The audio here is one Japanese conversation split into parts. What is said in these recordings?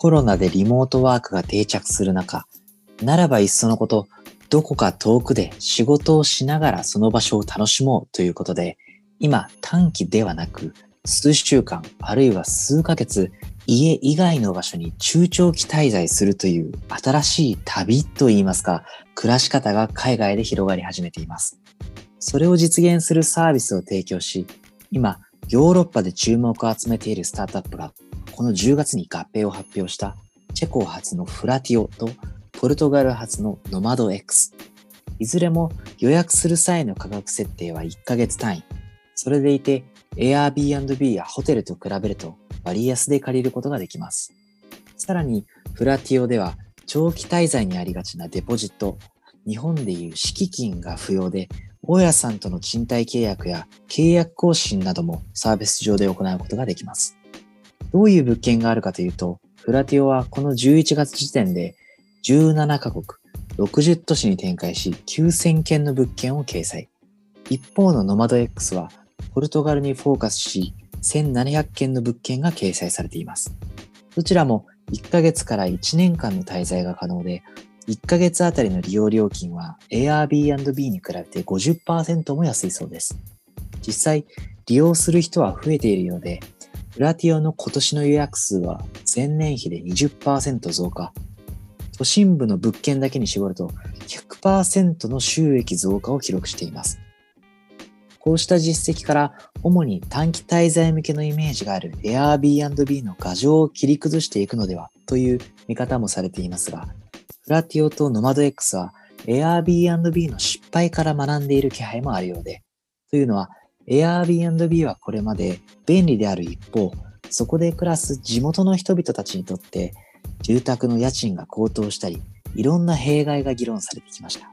コロナでリモートワークが定着する中、ならばいっそのこと、どこか遠くで仕事をしながらその場所を楽しもうということで、今短期ではなく、数週間あるいは数ヶ月家以外の場所に中長期滞在するという新しい旅といいますか、暮らし方が海外で広がり始めています。それを実現するサービスを提供し、今、ヨーロッパで注目を集めているスタートアップが、この10月に合併を発表したチェコ発のフラティオとポルトガル発のノマド X。いずれも予約する際の価格設定は1ヶ月単位。それでいて Airbnb やホテルと比べると割安で借りることができます。さらに、フラティオでは長期滞在にありがちなデポジット、日本でいう敷金が不要で、大家さんとの賃貸契約や契約更新などもサービス上で行うことができます。どういう物件があるかというと、フラティオはこの11月時点で17カ国、60都市に展開し9000件の物件を掲載。一方のノマド X はポルトガルにフォーカスし1700件の物件が掲載されています。どちらも1ヶ月から1年間の滞在が可能で、1ヶ月あたりの利用料金は Airbnb に比べて50%も安いそうです。実際、利用する人は増えているようで、フラティオの今年の予約数は前年比で20%増加。都心部の物件だけに絞ると100%の収益増加を記録しています。こうした実績から主に短期滞在向けのイメージがある Airbnb の牙城を切り崩していくのではという見方もされていますが、ラティオとノマド X は Airbnb の失敗から学んでいる気配もあるようで、というのは Airbnb はこれまで便利である一方、そこで暮らす地元の人々たちにとって住宅の家賃が高騰したり、いろんな弊害が議論されてきました。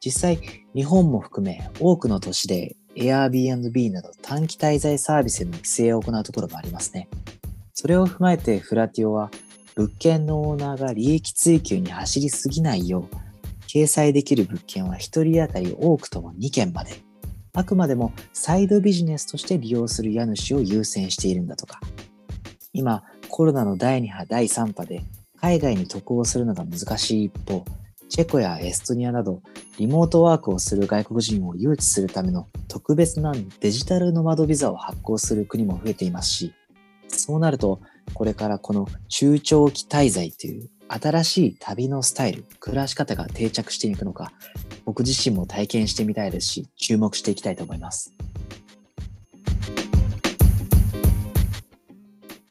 実際、日本も含め多くの都市で Airbnb など短期滞在サービスへの規制を行うところもありますね。それを踏まえてフラティオは物件のオーナーが利益追求に走りすぎないよう掲載できる物件は1人当たり多くとも2件まで。あくまでもサイドビジネスとして利用する家主を優先しているんだとか。今コロナの第2波第3波で海外に渡航するのが難しい一方チェコやエストニアなどリモートワークをする外国人を誘致するための特別なデジタルノマドビザを発行する国も増えていますし、そうなると、これからこの中長期滞在という新しい旅のスタイル、暮らし方が定着していくのか、僕自身も体験してみたいですし、注目していきたいと思います。